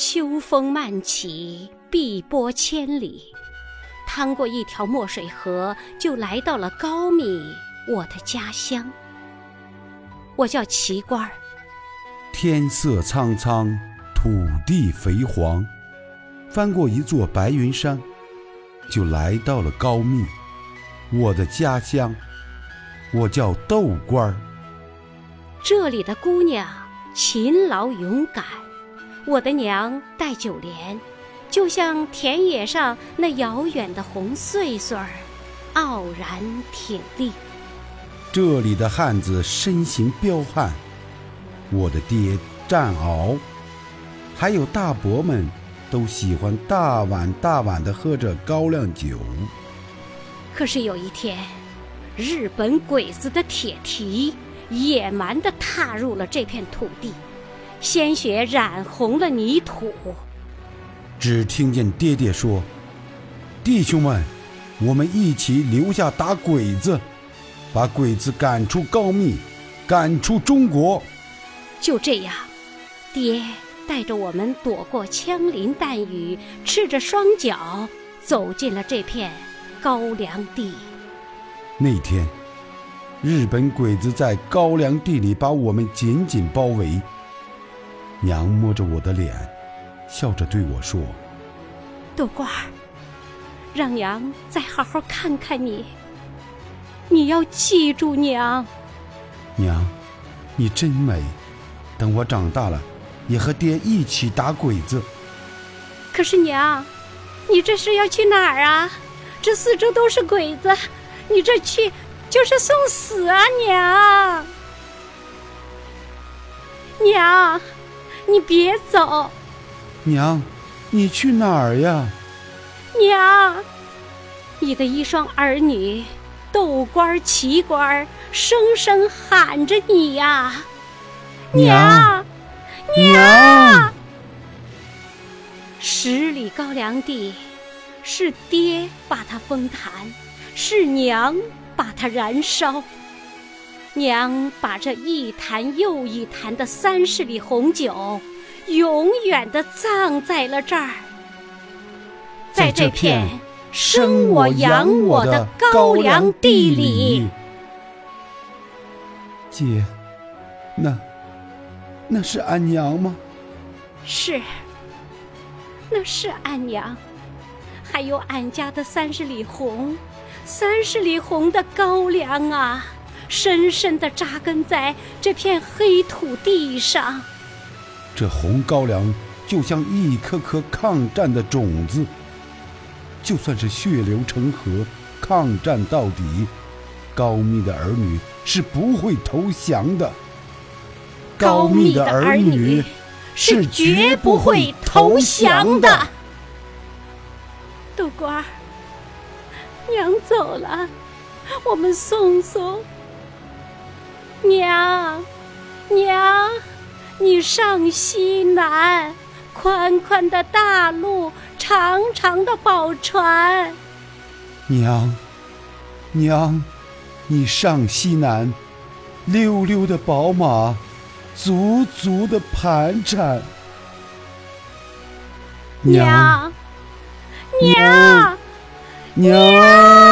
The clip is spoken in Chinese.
秋风漫起，碧波千里，趟过一条墨水河，就来到了高密，我的家乡。我叫齐官儿。天色苍苍，土地肥黄，翻过一座白云山，就来到了高密，我的家乡。我叫豆官儿。这里的姑娘勤劳勇敢。我的娘戴九莲，就像田野上那遥远的红穗穗儿，傲然挺立。这里的汉子身形彪悍，我的爹战獒，还有大伯们都喜欢大碗大碗的喝着高粱酒。可是有一天，日本鬼子的铁蹄野蛮地踏入了这片土地。鲜血染红了泥土，只听见爹爹说：“弟兄们，我们一起留下打鬼子，把鬼子赶出高密，赶出中国。”就这样，爹带着我们躲过枪林弹雨，赤着双脚走进了这片高粱地。那天，日本鬼子在高粱地里把我们紧紧包围。娘摸着我的脸，笑着对我说：“豆官儿，让娘再好好看看你。你要记住娘。娘，你真美。等我长大了，也和爹一起打鬼子。可是娘，你这是要去哪儿啊？这四周都是鬼子，你这去就是送死啊！娘，娘。”你别走，娘，你去哪儿呀？娘，你的一双儿女，豆官、旗官，声声喊着你呀！娘，娘，十里高粱地，是爹把它封坛，是娘把它燃烧。娘把这一坛又一坛的三十里红酒，永远的葬在了这儿，在这片生我养我的高粱地里。姐，那那是俺娘吗？是，那是俺娘，还有俺家的三十里红，三十里红的高粱啊！深深地扎根在这片黑土地上，这红高粱就像一颗颗抗战的种子，就算是血流成河，抗战到底，高密的儿女是不会投降的。高密的儿女是绝不会投降的。豆官儿，娘走了，我们送送。娘，娘，你上西南，宽宽的大路，长长的宝船。娘，娘，你上西南，溜溜的宝马，足足的盘缠。娘，娘，娘。